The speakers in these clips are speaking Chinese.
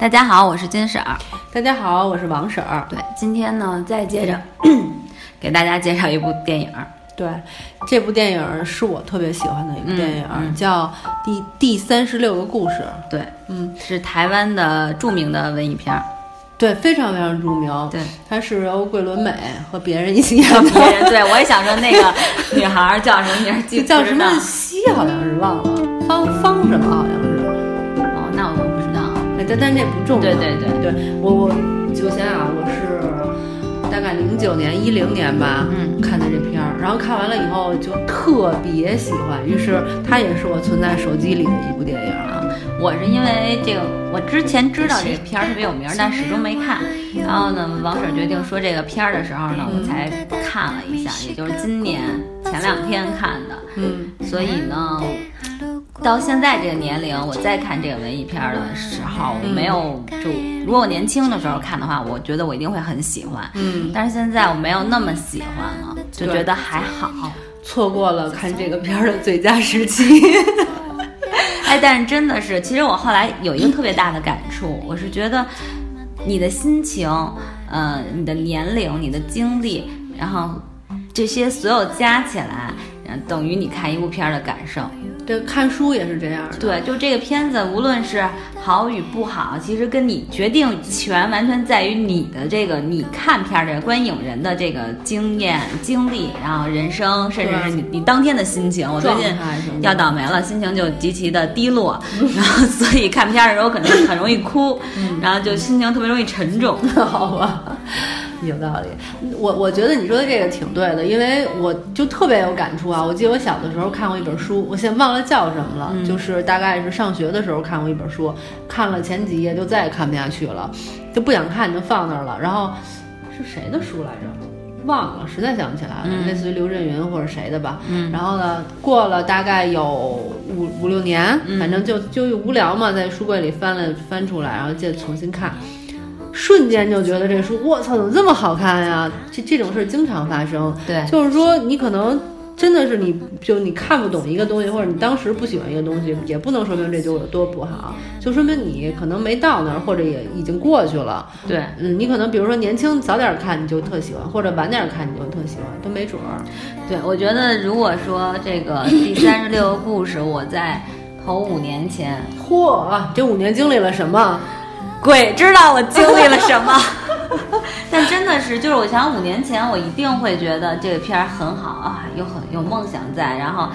大家好，我是金婶儿。大家好，我是王婶儿。对，今天呢，再接着 给大家介绍一部电影。对，这部电影是我特别喜欢的一部电影，嗯嗯叫《第第三十六个故事》。对，嗯，是台湾的著名的文艺片儿。对，非常非常著名。对，它是由桂纶镁和别人一起演的。别人对我也想说那个女孩儿叫什么名儿？记叫什么西？好像是忘了，方方什么好像是。但但这不重要。对对对对，我我首先啊，我是大概零九年、一零年吧，嗯看的这片儿，然后看完了以后就特别喜欢，于是它也是我存在手机里的一部电影。啊，我是因为这个，我之前知道这个片儿特别有名儿，但始终没看。然后呢，王婶儿决定说这个片儿的时候呢，我才看了一下，也就是今年前两天看的。嗯，所以呢，到现在这个年龄，我再看这个文艺片儿的时候，我没有就如果我年轻的时候看的话，我觉得我一定会很喜欢。嗯，但是现在我没有那么喜欢了，就觉得还好。错过了看这个片儿的最佳时期。哎，但是真的是，其实我后来有一个特别大的感触，我是觉得你的心情，呃，你的年龄、你的经历，然后这些所有加起来，嗯，等于你看一部片儿的感受。对看书也是这样的。对，就这个片子，无论是好与不好，其实跟你决定权完全在于你的这个你看片儿这个观影人的这个经验、经历，然后人生，甚至是你你当天的心情。我最近要倒霉了，心情就极其的低落，然后所以看片儿的时候可能很容易哭，然后就心情特别容易沉重。好吧，有道理。我我觉得你说的这个挺对的，因为我就特别有感触啊。我记得我小的时候看过一本书，我现在忘了叫什么了，嗯就是大概是上学的时候看过一本书，看了前几页就再也看不下去了，就不想看就放那儿了。然后是谁的书来着？忘了，实在想不起来了，嗯类似于刘震云或者谁的吧。嗯然后呢，过了大概有五五六年，嗯反正就就无聊嘛，在书柜里翻了翻出来，然后再重新看，瞬间就觉得这书，我操，怎么这么好看呀？这这种事儿经常发生。对，就是说，你可能真的是你就你看不懂一个东西，或者你当时不喜欢一个东西，也不能说明这就有多不好，就说明你可能没到那儿，或者也已经过去了。对。嗯，你可能比如说年轻早点看你就特喜欢，或者晚点看你就特喜欢，都没准儿。对，我觉得如果说这个 第三十六个故事，我在头五年前，嚯，这五年经历了什么？鬼知道我经历了什么。但真的是，就是我想五年前，我一定会觉得这个片儿很好啊，有很有梦想在，然后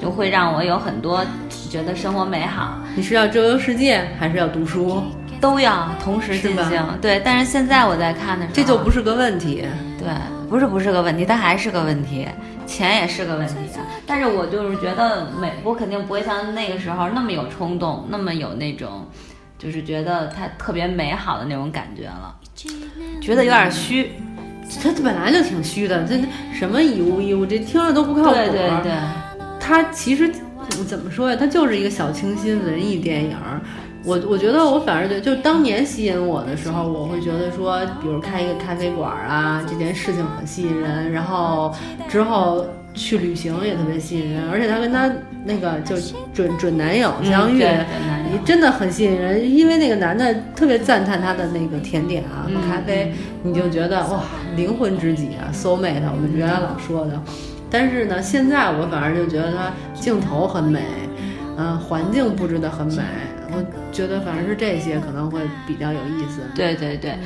就会让我有很多觉得生活美好，你是要周游世界，还是要读书？都要同时进行。对，但是现在我在看的时候，这就不是个问题。对，不是不是个问题，它还是个问题，钱也是个问题啊。但是我就是觉得美，我肯定不会像那个时候那么有冲动，那么有那种，就是觉得它特别美好的那种感觉了，觉得有点虚。它本来就挺虚的，这什么以物易物，这听着都不靠谱。对对对，它其实怎么说呀？它就是一个小清新文艺电影儿。我我觉得我反而觉得，就当年吸引我的时候，我会觉得说，比如开一个咖啡馆儿啊，这件事情很吸引人。然后之后去旅行也特别吸引人，而且他跟他那个就准准男友相遇，真的很吸引人。因为那个男的特别赞叹他的那个甜点啊咖啡，你就觉得哇，灵魂知己啊，soul mate，我们原来老说的。但是呢，现在我反而就觉得他镜头很美，嗯、环境布置的很美，我觉得反正是这些可能会比较有意思。对对对，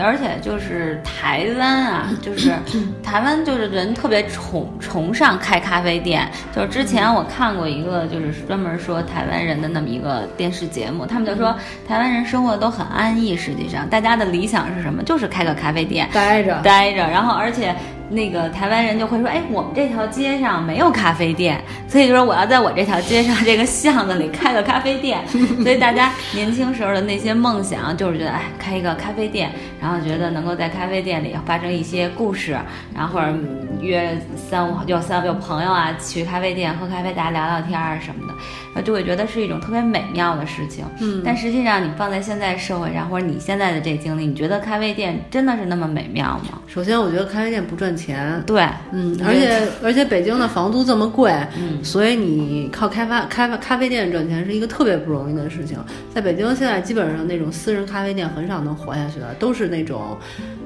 而且就是台湾啊，就是 台湾就是人特别崇崇尚开咖啡店。就是之前我看过一个就是专门说台湾人的那么一个电视节目，他们就说台湾人生活都很安逸，实际上大家的理想是什么？就是开个咖啡店，待着，待着，然后而且那个台湾人就会说，哎，我们这条街上没有咖啡店，所以就说我要在我这条街上这个巷子里开个咖啡店。所以大家年轻时候的那些梦想，就是觉得，哎，开一个咖啡店，然后觉得能够在咖啡店里发生一些故事，然后或者嗯约三五有三有朋友啊去咖啡店喝咖啡，大家聊聊天啊什么的，就会觉得是一种特别美妙的事情。嗯但实际上你放在现在社会上，或者你现在的这经历，你觉得咖啡店真的是那么美妙吗？首先，我觉得咖啡店不赚钱。对，嗯，而且而且北京的房租这么贵，嗯，所以你靠开发开发咖啡店赚钱是一个特别不容易的事情。在北京现在基本上那种私人咖啡店很少能活下去的，都是那种，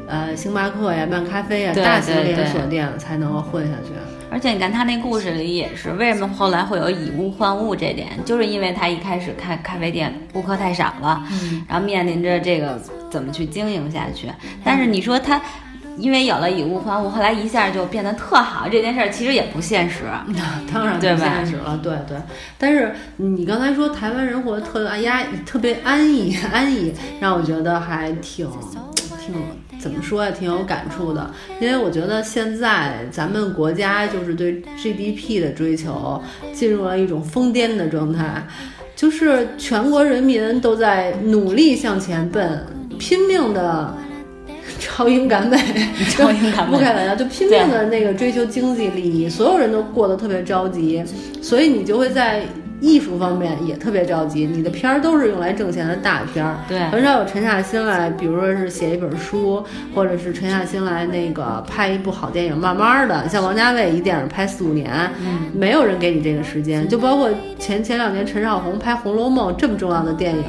呃，星巴克呀、漫咖啡呀大型连锁店才能够混下去。而且你看他那故事里也是，为什么后来会有以物换物这点，就是因为他一开始开咖啡店顾客太少了，嗯，然后面临着这个怎么去经营下去。但是你说他。因为有了以物换物，后来一下就变得特好，这件事儿其实也不现实。当然不现实了，对对。但是你刚才说台湾人活得特压特别安逸安逸，让我觉得还挺挺怎么说呀，挺有感触的。因为我觉得现在咱们国家就是对 GDP 的追求进入了一种疯癫的状态，就是全国人民都在努力向前奔，拼命的。超英赶美，超英赶美不开玩笑，就拼命的那个追求经济利益，所有人都过得特别着急，所以你就会在艺术方面也特别着急。你的片儿都是用来挣钱的大片儿，对很少有沉下心来，比如说是写一本书，或者是沉下心来那个拍一部好电影。慢慢的，像王家卫一电影拍四五年，嗯，没有人给你这个时间。就包括前前两年陈少红拍《红楼梦》这么重要的电影，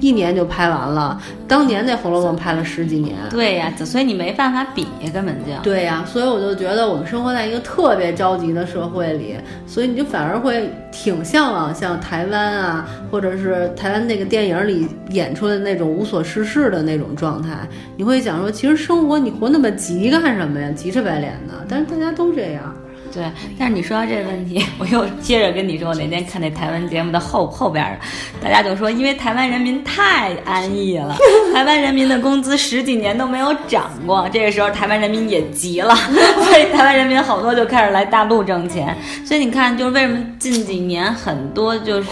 一年就拍完了。当年那《红楼梦》拍了十几年。对呀，所以你没办法比，根本就对呀，所以我就觉得我们生活在一个特别着急的社会里，所以你就反而会挺向往像台湾啊，或者是台湾那个电影里演出的那种无所事事的那种状态。你会想说，其实生活你活那么急干什么呀？急赤白脸的。但是大家都这样。对，但是你说到这个问题，我又接着跟你说，我那天看那台湾节目的后后边儿，大家就说，因为台湾人民太安逸了，台湾人民的工资十几年都没有涨过，这个时候台湾人民也急了，所以台湾人民好多就开始来大陆挣钱。所以你看，就是为什么近几年很多就是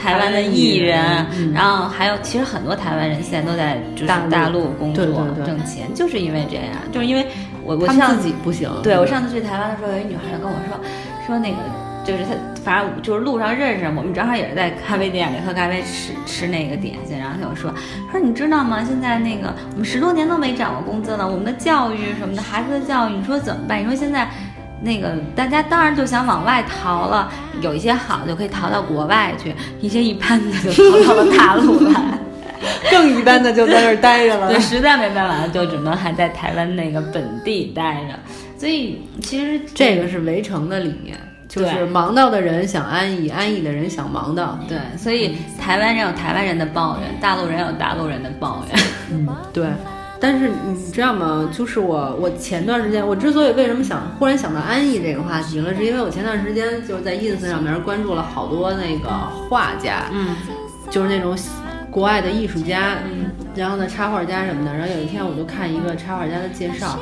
台湾的艺人，嗯然后还有其实很多台湾人现在都在就是大陆工作挣钱，就是因为这样，就是因为我我自己不行。对我上次去台湾的时候，有一女孩就跟我说，说那个就是她，反正就是路上认识我们，正好也是在咖啡店里喝咖啡吃吃那个点心，然后她就说，说你知道吗？现在那个我们十多年都没涨过工资了，我们的教育什么的，孩子的教育，你说怎么办？你说现在。那个大家当然就想往外逃了，有一些好的就可以逃到国外去，一些一般的就逃到了大陆来。更一般的就在那儿待着了。对，实在没办法了，就只能还在台湾那个本地待着。所以其实这个是围城的理念，就是忙到的人想安逸，安逸的人想忙到。对，所以台湾人有台湾人的抱怨，大陆人有大陆人的抱怨。嗯，对。但是你知道吗？就是我，我前段时间，我之所以为什么想忽然想到安逸这个话题了，是因为我前段时间就是在 ins 上面关注了好多那个画家，嗯，就是那种国外的艺术家，嗯，然后呢插画家什么的。然后有一天我就看一个插画家的介绍，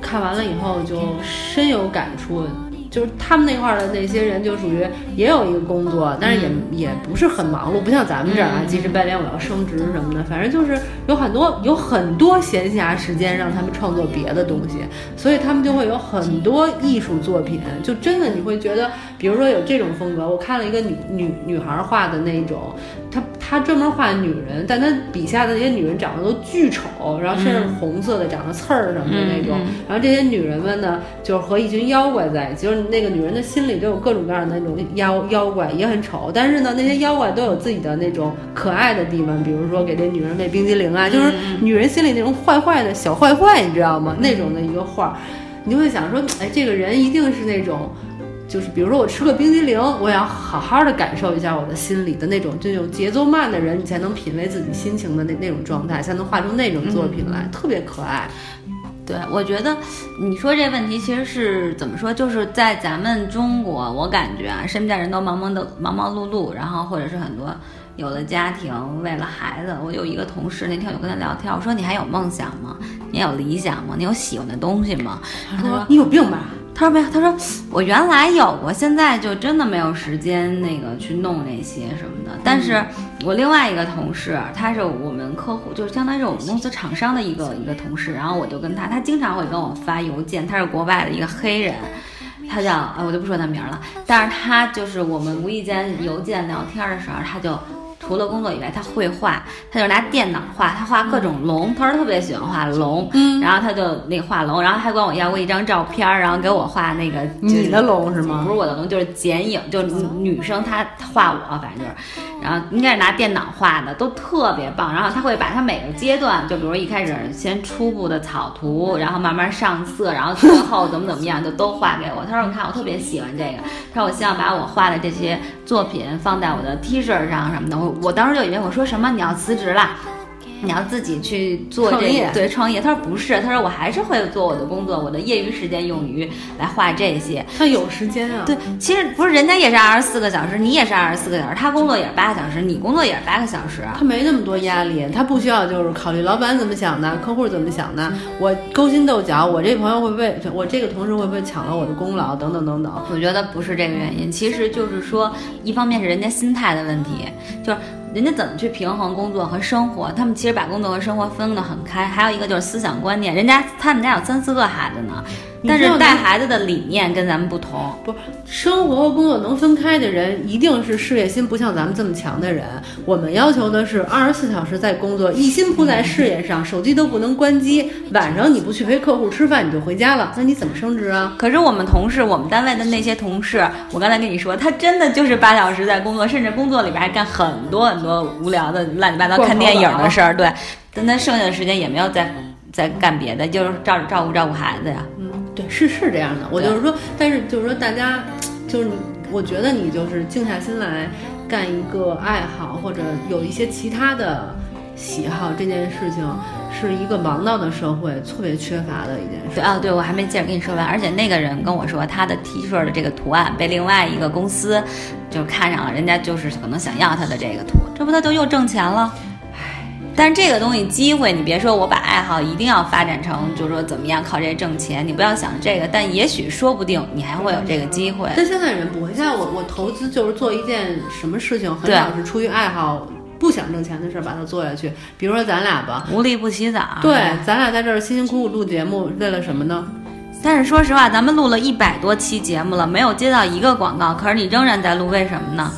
看完了以后就深有感触。就是他们那块儿的那些人，就属于也有一个工作，但是也、也不是很忙碌，不像咱们这儿啊，急赤白脸我要升职什么的，反正就是有很多有很多闲暇时间让他们创作别的东西，所以他们就会有很多艺术作品，就真的你会觉得，比如说有这种风格，我看了一个女女女孩画的那种，她她专门画女人，但她笔下的那些女人长得都巨丑，然后身上红色的，长得刺儿什么的那种，然后这些女人们呢，就是和一群妖怪在一起，就是那个女人的心里都有各种各样的那种妖妖怪，也很丑，但是呢，那些妖怪都有自己的那种可爱的地方，比如说给这女人喂冰激凌啊，就是女人心里那种坏坏的小坏坏，你知道吗？那种的一个画，你就会想说，哎，这个人一定是那种。就是比如说我吃个冰激凌，我要好好的感受一下我的心里的那种这种节奏慢的人，你才能品味自己心情的那那种状态，才能画出那种作品来，特别可爱。对，我觉得你说这问题其实是怎么说，就是在咱们中国，我感觉啊，身边人都忙忙的忙忙碌碌，然后或者是很多有了家庭，为了孩子。我有一个同事，那天我就跟他聊天，我说你还有梦想吗？你有理想吗？你有喜欢的东西吗？他说你有病吧？他说没有，他说我原来有过，现在就真的没有时间那个去弄那些什么的。但是我另外一个同事，他是我们客户，就是相当于是我们公司厂商的一个一个同事，然后我就跟他，他经常会跟我发邮件，他是国外的一个黑人。他叫啊，我就不说他名了，但是他就是我们无意间邮件聊天的时候，他就突除了工作以外，他会画，他就拿电脑画，他画各种龙。他说特别喜欢画龙，嗯然后他就那个画龙，然后还管我要过一张照片儿，然后给我画那个你的龙是吗不是我的龙，就是剪影，就是女生她画我，反正就是，然后应该是拿电脑画的，都特别棒。然后他会把他每个阶段，就比如一开始先初步的草图，然后慢慢上色，然后最后怎么怎么样，就都画给我。他说你看我特别喜欢这个，他说我希望把我画的这些作品放在我的 T 恤上什么的。我我当时就以为我说什么你要辞职了。你要自己去做这个对创业，他说不是，他说我还是会做我的工作，我的业余时间用于来画这些。他有时间啊。对，其实不是人家也是二十四个小时，你也是二十四个小时，他工作也是八个小时，你工作也是八个小时。他没那么多压力，他不需要就是考虑老板怎么想的，客户怎么想的，我勾心斗角，我这朋友会不会，我这个同事会不会抢了我的功劳，等等等等。我觉得不是这个原因，其实就是说，一方面是人家心态的问题，就是人家怎么去平衡工作和生活，他们其实把工作和生活分得很开。还有一个就是思想观念，人家他们家有三四个孩子呢，但是带孩子的理念跟咱们不同。不，生活和工作能分开的人，一定是事业心不像咱们这么强的人。我们要求的是二十四小时在工作，一心扑在事业上，手机都不能关机。晚上你不去陪客户吃饭，你就回家了，那你怎么升职啊？可是我们同事，我们单位的那些同事，我刚才跟你说，他真的就是八小时在工作，甚至工作里边还干很多很多无聊的乱七八糟看电影的事儿。对，但他剩下的时间也没有在在干别的，就是照照顾照顾孩子呀。嗯，对，是是这样的。我就是说，但是就是说，大家就是你，我觉得你就是静下心来干一个爱好，或者有一些其他的喜好，这件事情是一个忙到的社会特别缺乏的一件事。对啊，对，我还没接着跟你说完。而且那个人跟我说，他的 T 恤的这个图案被另外一个公司就看上了，人家就是可能想要他的这个图，这不他就又挣钱了？但这个东西机会，你别说我把爱好一定要发展成，就是说怎么样靠这挣钱，你不要想这个。但也许说不定你还会有这个机会。但现在人不会，现在我我投资就是做一件什么事情，很少是出于爱好。不想挣钱的事儿把它做下去，比如说咱俩吧，无利不起早。对，咱俩在这儿辛辛苦苦录节目，为了什么呢？但是说实话，咱们录了一百多期节目了，没有接到一个广告，可是你仍然在录，为什么呢？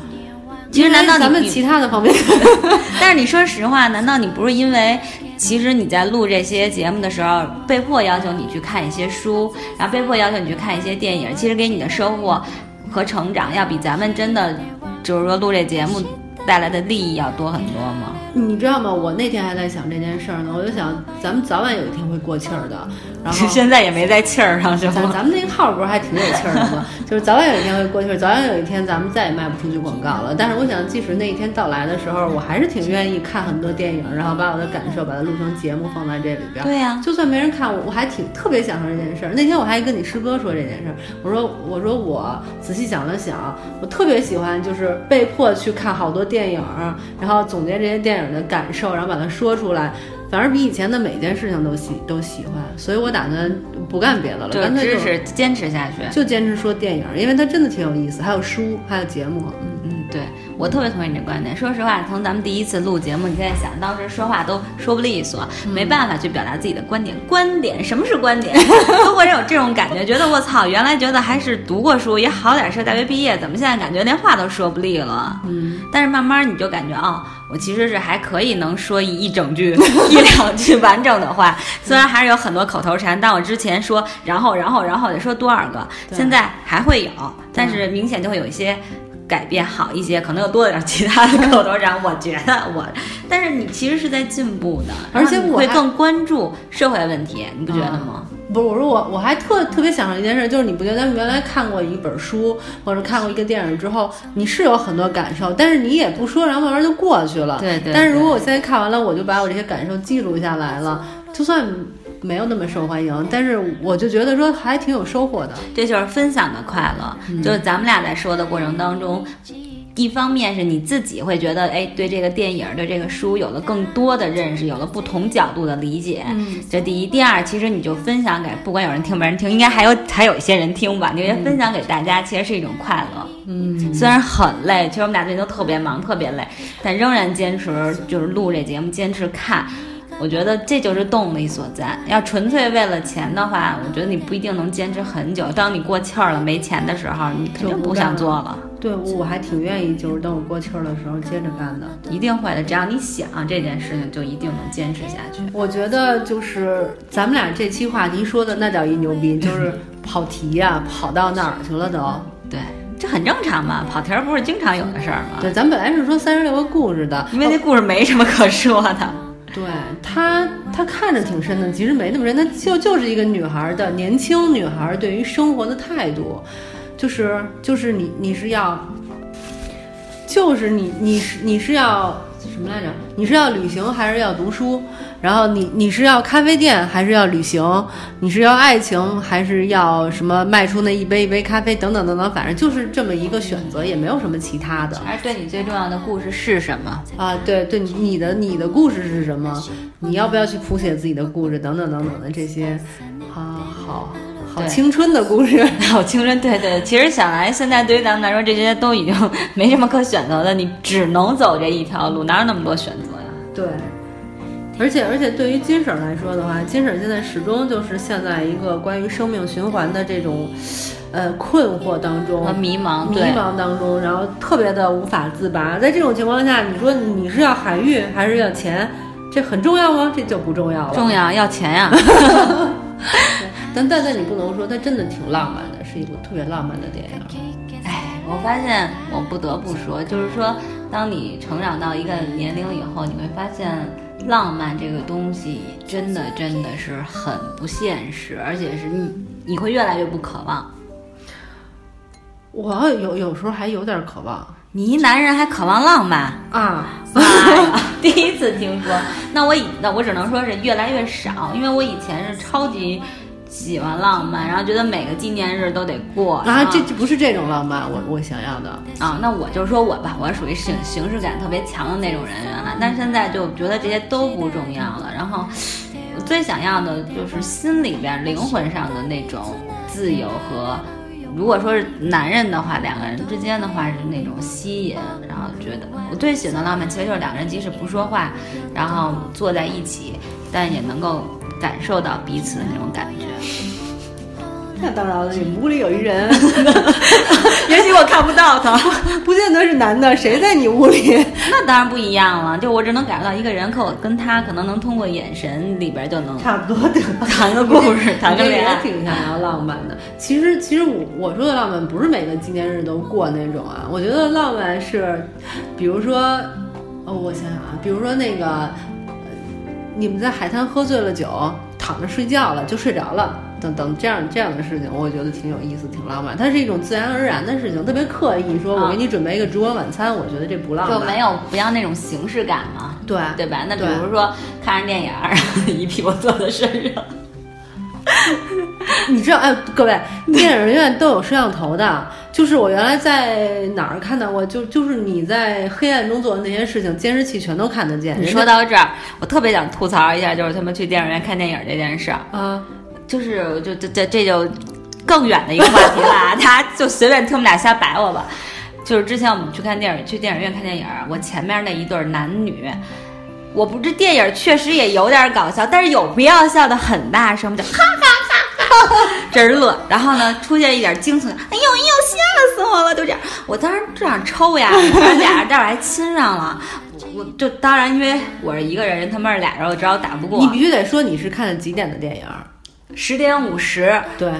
其实难道咱们其他的方面？但是你说实话，难道你不是因为，其实你在录这些节目的时候，被迫要求你去看一些书，然后被迫要求你去看一些电影，其实给你的收获和成长，要比咱们真的就是说录这节目带来的利益要多很多吗？你知道吗？我那天还在想这件事儿呢，我就想咱们早晚有一天会过气儿的。然后 现在也没在气儿上，是吗？咱咱们那个号不是还挺有气儿的吗？就是早晚有一天会过气儿，早晚有一天咱们再也卖不出去广告了。但是我想，即使那一天到来的时候，我还是挺愿意看很多电影，然后把我的感受把它录成节目放在这里边。对呀、就算没人看我，我还挺特别享受这件事儿。那天我还跟你师哥说这件事儿，我说我说我仔细想了想，我特别喜欢就是被迫去看好多电影，然后总结这些电影的感受，然后把它说出来。反而比以前的每件事情都喜都喜欢，所以我打算不干别的了，就干脆就是坚持下去。就坚持说电影，因为它真的挺有意思，还有书，还有节目。嗯，嗯，对我特别同意你这观点。说实话，从咱们第一次录节目，你现在想，当时说话都说不利索，没办法去表达自己的观点。观点，什么是观点？都会有这种感觉，觉得我操，原来觉得还是读过书也好点是大学毕业，怎么现在感觉连话都说不利了？嗯，但是慢慢你就感觉哦，我其实是还可以能说一一整句、一两句完整的话，虽然还是有很多口头禅，但我之前说然后然后然后得说多少个，现在还会有，但是明显就会有一些。改变好一些，可能又多了点其他的口头禅。我觉得我，但是你其实是在进步的，而且我会更关注社会问题，你不觉得吗？不是，我说我我还特特别享受一件事，就是你不觉得咱们原来看过一本书或者看过一个电影之后，你是有很多感受，但是你也不说，然后慢慢就过去了。对对但是如果我现在看完了，我就把我这些感受记录下来了，就算没有那么受欢迎，但是我就觉得说还挺有收获的。这就是分享的快乐。嗯就是咱们俩在说的过程当中，一方面是你自己会觉得，哎，对这个电影、对这个书有了更多的认识，有了不同角度的理解。嗯，这第一，第二，其实你就分享给，不管有人听没人听，应该还有还有一些人听吧。你觉得分享给大家，其实是一种快乐。嗯，虽然很累，其实我们俩最近都特别忙，特别累，但仍然坚持就是录这节目，坚持看。我觉得这就是动力所在。要纯粹为了钱的话，我觉得你不一定能坚持很久。当你过气儿了、没钱的时候，你肯定不想做了。对，我还挺愿意，就是等我过气儿的时候接着干的。一定会的，只要你想这件事情，就一定能坚持下去。我觉得就是咱们俩这期话题说的那叫一牛逼，就是跑题呀、跑到哪儿去了都。对，这很正常嘛，跑题儿不是经常有的事儿吗？对，咱本来是说三十六个故事的，因为那故事没什么可说的。对她她看着挺深的，其实没那么深，她就就是一个女孩的年轻女孩对于生活的态度，就是就是你你是要，就是你你是你是要什么来着？你是要旅行还是要读书？然后你你是要咖啡店还是要旅行？你是要爱情还是要什么卖出那一杯一杯咖啡等等等等，反正就是这么一个选择，也没有什么其他的。而对你最重要的故事是什么？啊，对对，你的你的故事是什么？你要不要去谱写自己的故事？等等等等的这些，啊，好好青 春的故事。好青春，对对。其实想来，现在对于咱们来说，这些都已经没什么可选择的，你只能走这一条路，哪有那么多选择呀？对，而且而且对于金婶来说的话，金婶现在始终就是陷在一个关于生命循环的这种，呃困惑当中和迷茫，迷，茫当中，然后特别的无法自拔。在这种情况下，你说你是要海域还是要钱？这很重要吗？这就不重要了。重要要钱呀。但但但你不能说它真的挺浪漫的，是一部特别浪漫的电影。哎，我发现我不得不说，就是说，当你成长到一个年龄以后，你会发现浪漫这个东西真的真的是很不现实，而且是你你会越来越不渴望。我有有时候还有点渴望你一男人还渴望浪漫？啊，第一次听说。那我以那我只能说是越来越少，因为我以前是超级喜欢浪漫，然后觉得每个纪念日都得过。啊，然后这这不是这种浪漫，我我想要的。啊，那我就说我吧，我属于形形式感特别强的那种人，原来，但现在就觉得这些都不重要了。然后，我最想要的就是心里边、灵魂上的那种自由和，如果说是男人的话，两个人之间的话是那种吸引。然后觉得我最喜欢的浪漫，其实就是两个人即使不说话，然后坐在一起，但也能够感受到彼此的那种感觉。那当然了，你们屋里有一人，也许我看不到他。不见得是男的，谁在你屋里？那当然不一样了，就我只能感受到一个人，可我跟他可能能通过眼神里边就能差不多的。谈个故事，谈个恋爱也。挺想要浪漫的。其实，其实我我说的浪漫不是每个纪念日都过那种啊。我觉得浪漫是，比如说，哦，我想想啊，比如说那个，呃你们在海滩喝醉了酒，躺着睡觉了，就睡着了。等等，这样这样的事情，我觉得挺有意思，挺浪漫。它是一种自然而然的事情，特别刻意说，我啊给你准备一个烛光晚餐，我觉得这不浪漫。就没有不要那种形式感嘛，对对吧？那比如说看着电影 一屁股坐在身上，你知道，哎，各位，电影院都有摄像头的。就是我原来在哪儿看到过，就就是你在黑暗中做的那些事情，监视器全都看得见。你说到这儿，我特别想吐槽一下，就是他们去电影院看电影这件事儿，啊，就是就这这这就更远的一个话题了啊，大家就随便听我们俩瞎摆我吧。就是之前我们去看电影，去电影院看电影，我前面那一对男女，我不这电影确实也有点搞笑，但是有必要笑的很大声，就哈哈哈哈，这是乐。然后呢，出现一点惊悚，哎呦哎呦，吓死我了，就这样。我当时就想抽呀，俩人待会儿还亲上了。我就当然，因为我是一个人，他们是俩人，我知道打不过你。必须得说你是看的几点的电影？十点五十，对，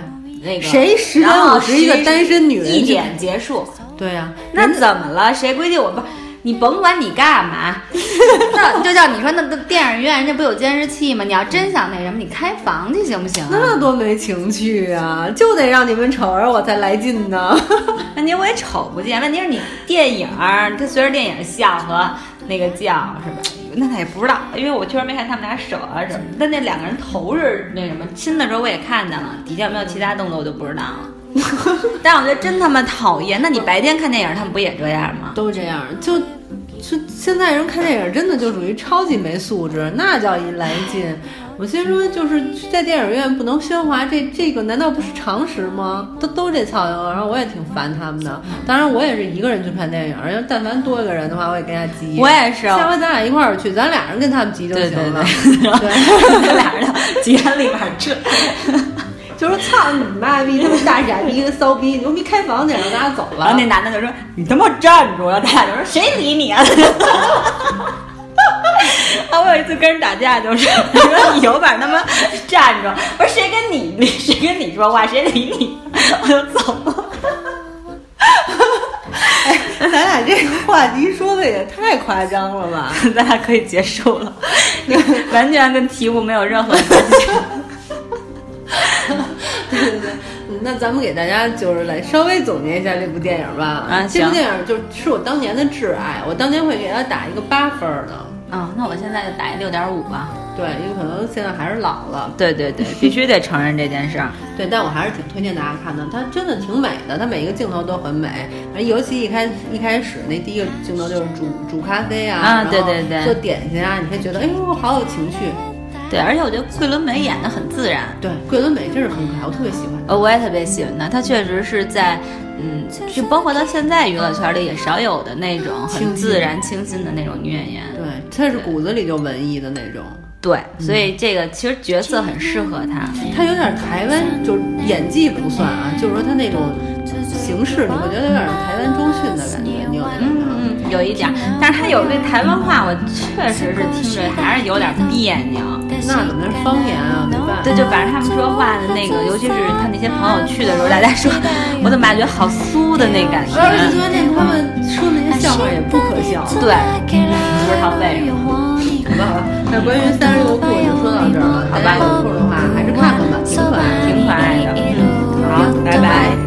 那个谁10点然后50一个单身女人一点结束，对呀、那怎么了？谁规定我不？你甭管你干嘛，那就叫你说那那电影院人家不有监视器吗？你要真想那什么，你开房去行不行啊？那多没情趣啊！就得让你们瞅着我才来劲呢。问题我也瞅不见，问题是你电影儿，他随着电影笑和那个叫是吧？那他也不知道，因为我确实没看他们俩手啊什么。但那两个人头是那什么亲的时候我也看见了，底下有没有其他动作我就不知道了。但我觉得真他妈讨厌。那你白天看电影，他们不也这样吗？都这样，就就现在人看电影真的就属于超级没素质，那叫一来劲。我先说，就是在电影院不能喧哗，这这个难道不是常识吗？都都这操性，然后我也挺烦他们的。当然，我也是一个人去看电影，要但凡多一个人的话，我也跟人家急。我也是下回咱俩一块儿去，咱俩人跟他们急就对对行了。对，对 这俩人的节里边这，就说操你妈逼，他妈大傻逼，个骚逼，牛逼开房去，让大家走了。然后那男的就说：“你他妈站住！”然后他俩就说：“谁理你啊？” 啊！我有一次跟人打架，就是说你有本事他妈站住！我说谁跟你谁跟你说话，谁理你？我就走了。哎，咱俩这个话题说的也太夸张了吧？咱俩可以结束了，完全跟题目没有任何关系。那咱们给大家就是来稍微总结一下这部电影吧。啊，这部电影就是我当年的挚爱，我当年会给他打一个八分的。啊，那我现在就打一六点五吧。对，因为可能现在还是老了。对对对，必须得承认这件事儿。对，但我还是挺推荐大家看的，它真的挺美的，它每一个镜头都很美。尤其一开一开始那第一个镜头就是煮煮咖啡啊，啊对对对，做点心啊，你会觉得哎呦好有情绪。对，而且我觉得桂纶镁演的很自然。对，桂纶镁真是很可爱，我特别喜欢。呃，我也特别喜欢她，她确实是在，嗯，就包括到现在娱乐圈里也少有的那种很自然清新的那种女演员。对，她是骨子里就文艺的那种。对，所以这个其实角色很适合她。她有点台湾，就是演技不算啊，就是说她那种形式，你会觉得有点台湾中训的感觉。你有嗯嗯，有一点，但是他有那台湾话，我确实是听着还是有点别扭。那怎么是方言啊？对，就反正他们说话的那个，尤其是他那些朋友去的时候，大家说，我怎么感觉好酥的那感觉？而且关键他们说那些笑话也不可笑，对，不知道为什么。好吧，好吧，那关于三十六库就说到这儿了。好吧，有空的话还是看看吧，挺可爱，挺可爱的。好，拜拜。